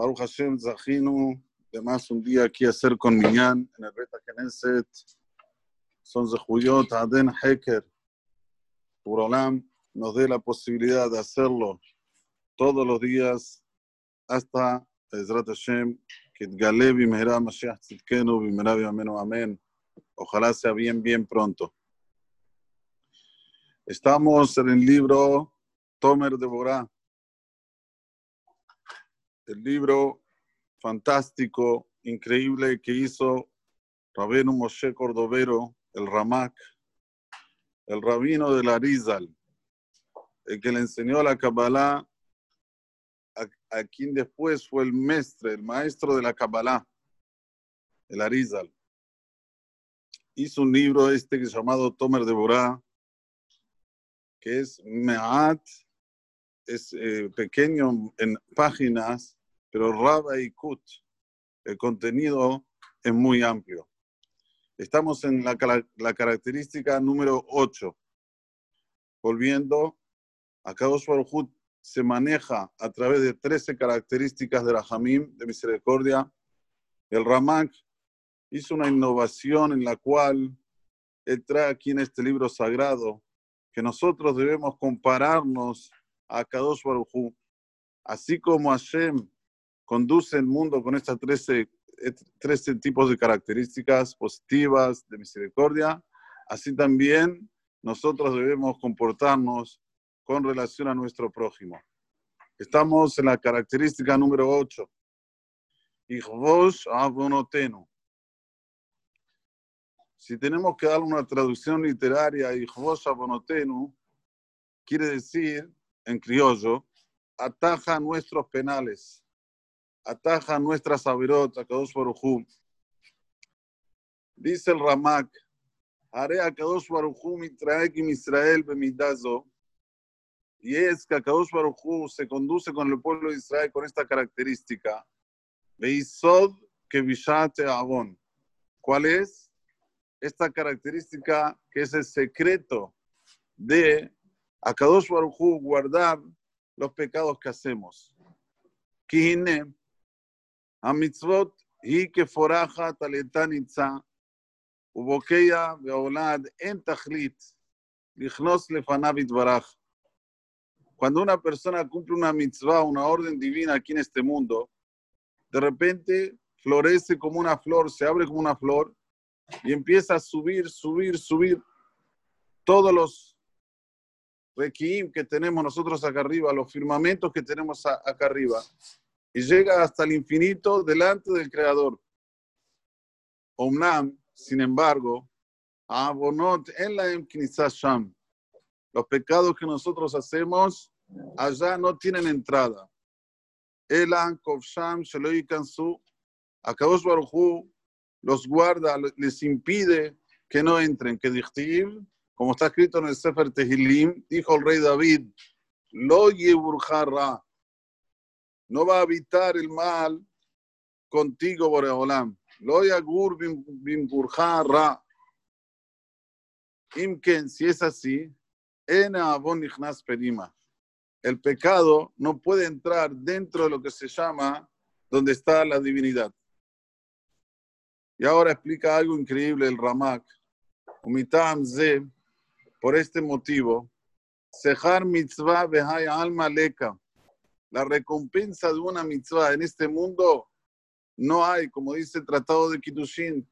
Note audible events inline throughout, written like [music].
Baruch Hashem Zahinu, además un día aquí hacer con Minyan en el Beta Knesset, son Zehuyot Aden Heker, Urolam nos dé la posibilidad de hacerlo todos los días hasta Ezrat Hashem, Kitgale Bimehra Mashiach Tzidkenu Bimehra Bimenu Amén. Ojalá sea bien, bien pronto. Estamos en el libro Tomer de Borá, el libro fantástico, increíble que hizo Rabino Moshe Cordovero, el Ramak, el rabino de la Rizal, el que le enseñó la Kabbalah a, quien después fue el maestro, el maestro de la Kabbalah, el Arizal. Hizo un libro este llamado Tomer de Borá, que es Me'at, es eh, pequeño en páginas, pero Raba y Kut, el contenido es muy amplio. Estamos en la, característica número 8. Volviendo, a Kadosh Baruj se maneja a través de 13 características de la Hamim, de misericordia. El Ramak hizo una innovación en la cual él trae aquí en este libro sagrado que nosotros debemos compararnos a Kadosh Baruj Así como Hashem conduce el mundo con estas 13, 13 tipos de características positivas de misericordia, así también nosotros debemos comportarnos con relación a nuestro prójimo. Estamos en la característica número 8. abonotenu. Si tenemos que dar una traducción literaria, Ijvos abonotenu, quiere decir, en criollo, ataja nuestros penales ataja nuestra sabirot, Kadosh Barujú. Dice el Ramak, haré a Kadosh Barujú mitraekim Israel bemidazo. Y es que Kadosh Barujú se conduce con el pueblo de Israel con esta característica. Veisod que vishate avon. ¿Cuál es? Esta característica que es el secreto de Akadosh Barujú guardar los pecados que hacemos. Kihine, המצוות היא כפורחת על איתה נמצא, ובוקע ועולד אין תכלית לכנוס לפניו יתברך. Cuando una persona cumple una mitzvah, una orden divina aquí en este mundo, de repente florece como una flor, se abre como una flor y empieza a subir, subir, subir todos los requiem que tenemos nosotros acá arriba, los firmamentos que tenemos acá arriba y llega hasta el infinito delante del Creador. Omnam, sin embargo, abonot en la sham. Los pecados que nosotros hacemos allá no tienen entrada. Elan kovsham kansu. Akadosh Baruchu los guarda, les impide que no entren. Que dichtiv, como está escrito en el Sefer Tehilim, dijo el rey David, lo yeburjarra no va a habitar el mal contigo, Boreolam. Lo yagur bim ra. Imken, si es así, en abon perima. El pecado no puede entrar dentro de lo que se llama donde está la divinidad. Y ahora explica algo increíble el Ramak. Umitam por este motivo, sejar mitzvah behay alma leka la recompensa de una mitzvah en este mundo no hay, como dice el Tratado de Kiddushin.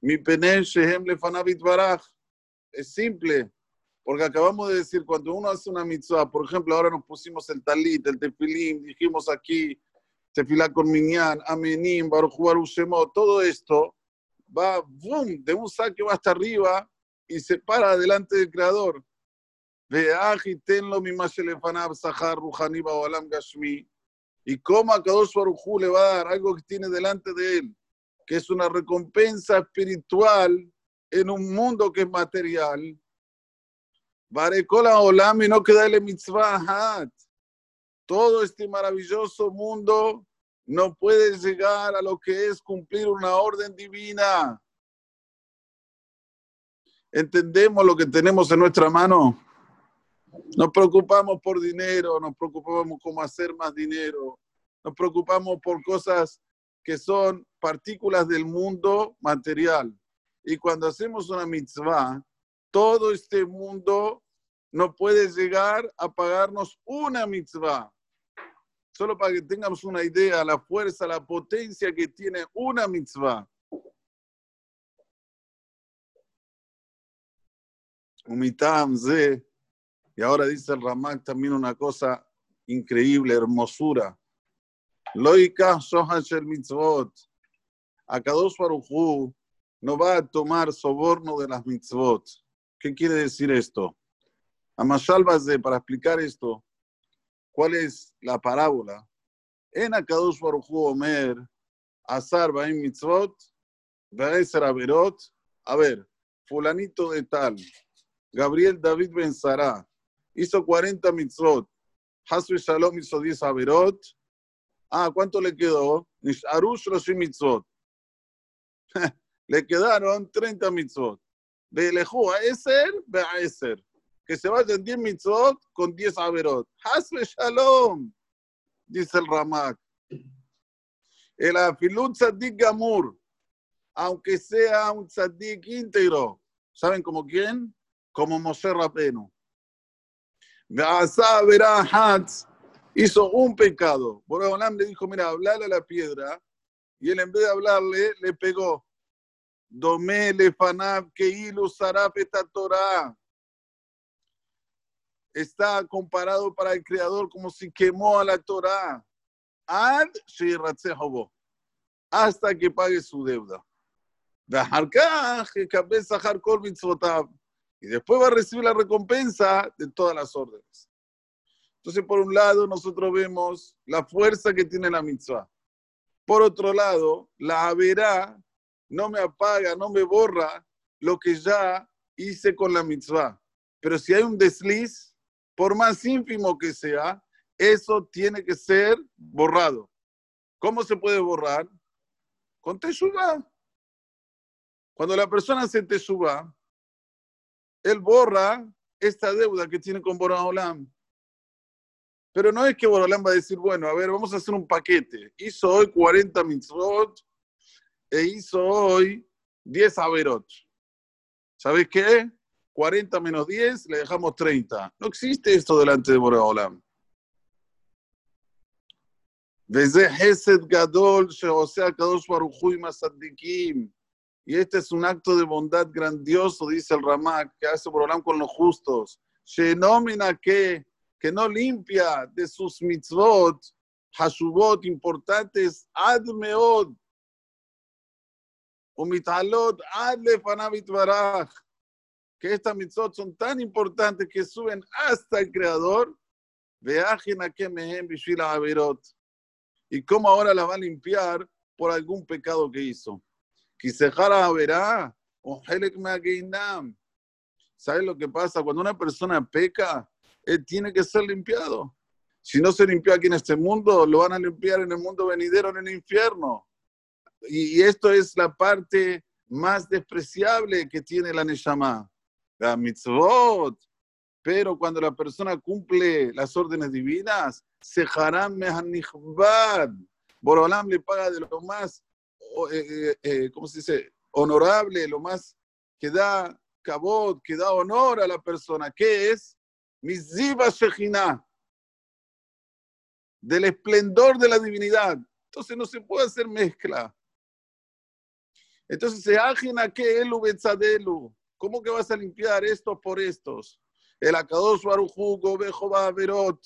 Mi lefanavit. Es simple, porque acabamos de decir, cuando uno hace una mitzvah, por ejemplo, ahora nos pusimos el talit, el tefilim, dijimos aquí, tefilá con minyan, amenim, baruch baruch todo esto va, boom, de un saque va hasta arriba y se para delante del Creador. Y cómo a Kadosh Baruj le va a dar algo que tiene delante de él, que es una recompensa espiritual en un mundo que es material. Barekola Olam y no queda mitzvah Todo este maravilloso mundo no puede llegar a lo que es cumplir una orden divina. ¿Entendemos lo que tenemos en nuestra mano? Nos preocupamos por dinero, nos preocupamos cómo hacer más dinero, nos preocupamos por cosas que son partículas del mundo material. Y cuando hacemos una mitzvah, todo este mundo no puede llegar a pagarnos una mitzvah. Solo para que tengamos una idea, la fuerza, la potencia que tiene una mitzvah. Y ahora dice el Ramak también una cosa increíble, hermosura. Loika Shohashel Mitzvot. Akadosh Baruchu no va a tomar soborno de las mitzvot. ¿Qué quiere decir esto? A Mashal para explicar esto, ¿cuál es la parábola? En Akadosh Baruchu Omer, Azar Baim Mitzvot, Be'eser Averot. A ver, fulanito de tal, Gabriel David Ben Sara, hizo 40 mitzvot. Hasbe Shalom hizo 10 Averot. Ah, ¿cuánto le quedó? Arush Roshim mitzvot. [laughs] le quedaron 30 mitzvot. De Lejú a Eser, ve a Eser que se vayan 10 mitzvot con 10 averot. Hasbe shalom, dice el Ramak. El afilut tzadik gamur, aunque sea un tzadik íntegro, ¿saben como quién? Como Moshe Rapeno. Hizo un pecado. Boreolam le dijo, mira, hablale a la piedra. Y él en vez de hablarle, le pegó. Domé que ilu saraf esta Torah está comparado para el Creador como si quemó a la Torah. Ad hasta que pague su deuda. Y después va a recibir la recompensa de todas las órdenes. Entonces, por un lado, nosotros vemos la fuerza que tiene la mitzvah. Por otro lado, la verá no me apaga, no me borra lo que ya hice con la mitzvah. Pero si hay un desliz, por más ínfimo que sea, eso tiene que ser borrado. ¿Cómo se puede borrar? Con teshuva. Cuando la persona hace teshuva, él borra esta deuda que tiene con Boraholam. Pero no es que Boraholam va a decir, bueno, a ver, vamos a hacer un paquete. Hizo hoy 40 mitzvot e hizo hoy 10 averot. ¿Sabes qué? 40 menos 10, le dejamos 30. No existe esto delante de Boreolam. Y este es un acto de bondad grandioso, dice el Ramak, que hace Boreolam con los justos. que, que no limpia de sus mitzvot, hashubot importantes, admeod, umitalot, adle fanavit baraj que estas mitzvot son tan importantes que suben hasta el Creador, veajen a que mehem bishvila averot. Y cómo ahora la va a limpiar por algún pecado que hizo. ¿Sabes lo que pasa? Cuando una persona peca, él tiene que ser limpiado. Si no se limpió aquí en este mundo, lo van a limpiar en el mundo venidero, en el infierno. Y, esto es la parte más despreciable que tiene la Neshama la mitzvot. Pero cuando la persona cumple las órdenes divinas, se harán mehanichbad. Borolam le paga de lo más, eh, eh, eh, ¿cómo se dice? Honorable, lo más que da cabot, que da honor a la persona, que es Miziva Shejina, del esplendor de la divinidad. Entonces no se puede hacer mezcla. Entonces se ajina que elu betzadelu. ¿Cómo que vas a limpiar estos por estos? El Akadosh Baruchu Gobejo Verot,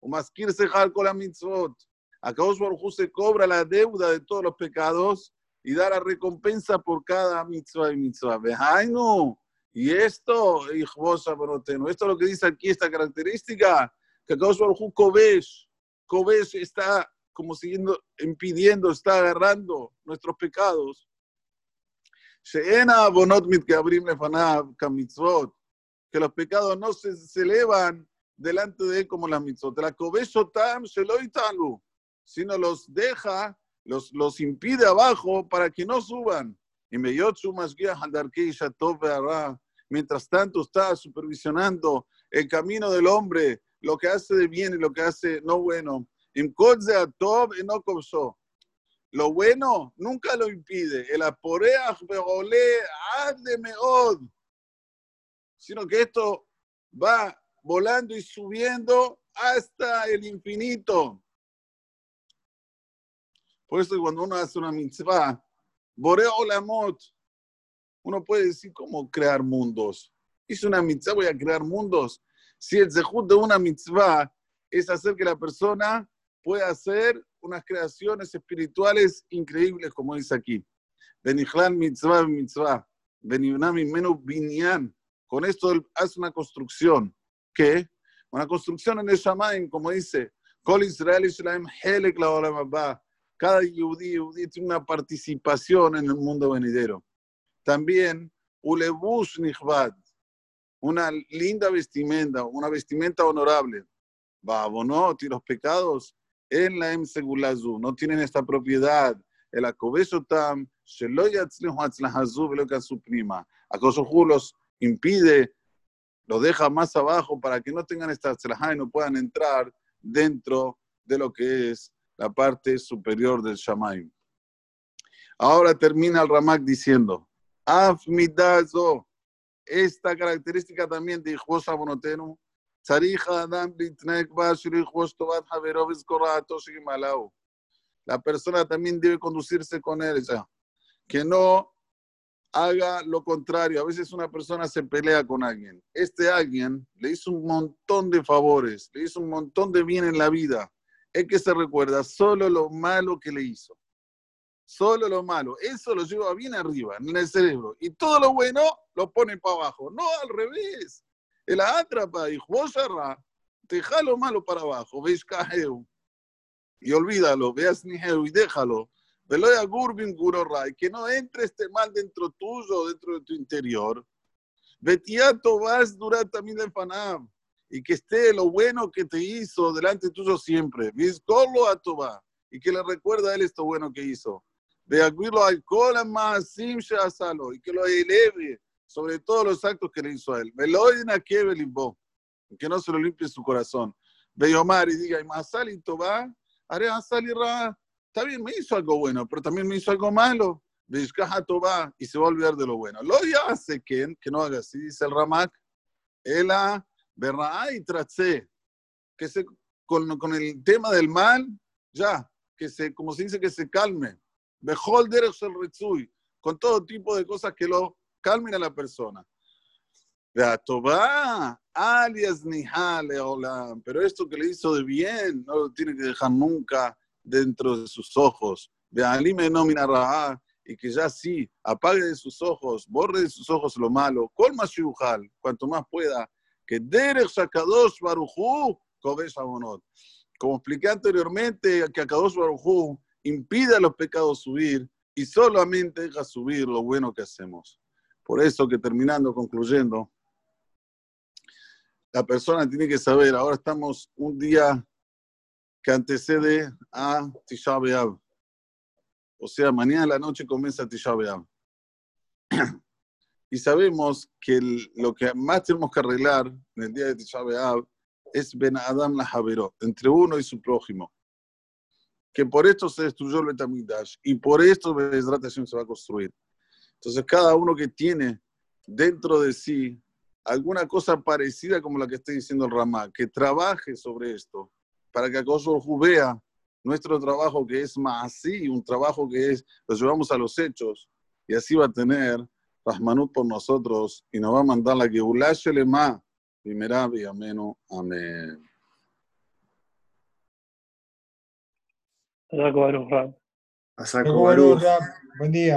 o Maskir Sejal con la mitzvot. Akadosh Baruchu se cobra la deuda de todos los pecados y da la recompensa por cada mitzvah y mitzvah. Vejainu. Y esto, esto es lo que dice aquí esta característica, que Akadosh Baruchu Kobesh, Kobesh está como siguiendo, impidiendo, está agarrando nuestros pecados que los pecados no se, se elevan delante de él como las mitzvot. La tam sino los deja, los, los impide abajo para que no suban. Y mientras tanto está supervisionando el camino del hombre, lo que hace de bien y lo que hace no bueno. Lo bueno nunca lo impide. El aporeach meod. Sino que esto va volando y subiendo hasta el infinito. Por eso cuando uno hace una mitzvah, Boreo Olamot, uno puede decir cómo crear mundos. Hice una mitzvah, voy a crear mundos. Si el zehut de una mitzvah es hacer que la persona pueda hacer unas creaciones espirituales increíbles, como dice aquí. Benihlan mitzvah mitzvah. Benibnami menu binyan. Con esto él hace una construcción. ¿Qué? Una construcción en el Shamaim, como dice, Kol Israel Islam Helek la Cada judío tiene una participación en el mundo venidero. También, Ulebush Nihbad, una linda vestimenta, una vestimenta honorable. Babonot y los pecados en la Emsegulazu no tienen esta propiedad. El acobesotam, Sheloyatzlihu Atzlahazu, su prima. Acosojú los impide, los deja más abajo para que no tengan esta tzlahá y no puedan entrar dentro de lo que es la parte superior del Shamaim. Ahora termina el Ramak diciendo, Afmidazo, esta característica también de Hijos Abonotenu, la persona también debe conducirse con él, ya. que no haga lo contrario. A veces una persona se pelea con alguien. Este alguien le hizo un montón de favores, le hizo un montón de bien en la vida. Es que se recuerda solo lo malo que le hizo. Solo lo malo. Eso lo lleva bien arriba, en el cerebro. Y todo lo bueno lo pone para abajo. No al revés. Él atrapa y deja lo malo para abajo. Veis. Y olvídalo. Veas nijeo y déjalo que no entre este mal dentro tuyo, dentro de tu interior. Betiato vas durante también el y que esté lo bueno que te hizo delante tuyo siempre. Vizcolo a Toba y que le recuerda a él esto bueno que hizo. De aguirlo al más y que lo eleve sobre todos los actos que le hizo a él. Veloina que que no se lo limpie su corazón. Ve Omar y diga, y más sal y Toba, haré a salir Está bien, me hizo algo bueno, pero también me hizo algo malo. va y se va a olvidar de lo bueno. Lo ya hace que, que no haga así, dice el Ramak. Ela, y Tratse, que se, con, con, el tema del mal, ya, que se, como se dice, que se calme. Beholder el Ritsui, con todo tipo de cosas que lo calmen a la persona. Alias pero esto que le hizo de bien, no lo tiene que dejar nunca dentro de sus ojos. De Alime no y que ya sí, apague de sus ojos, borre de sus ojos lo malo, colma shuyujal, cuanto más pueda, que Derech Shakadosh Baruchu, Kodesh Abonot. Como expliqué anteriormente, que Akadosh Baruchu impide a los pecados subir y solamente deja subir lo bueno que hacemos. Por eso que terminando, concluyendo, la persona tiene que saber, ahora estamos un día que antecede a Tisha B'Av. O sea, mañana en la noche comienza Tisha B'Av. [clears throat] y sabemos que lo que más tenemos que arreglar en el día de Tisha B'Av es Ben Adam la Javeró, entre uno y su prójimo. Que por esto se destruyó el Betamidash y por esto Bezrat se va a construir. Entonces, cada uno que tiene dentro de sí alguna cosa parecida como la que está diciendo el Ramá, que trabaje sobre esto, para que Acoso vea nuestro trabajo que es más así, un trabajo que es, lo llevamos a los hechos, y así va a tener Rahmanut por nosotros y nos va a mandar la que Lema, primera y ameno. Amén. Buen día.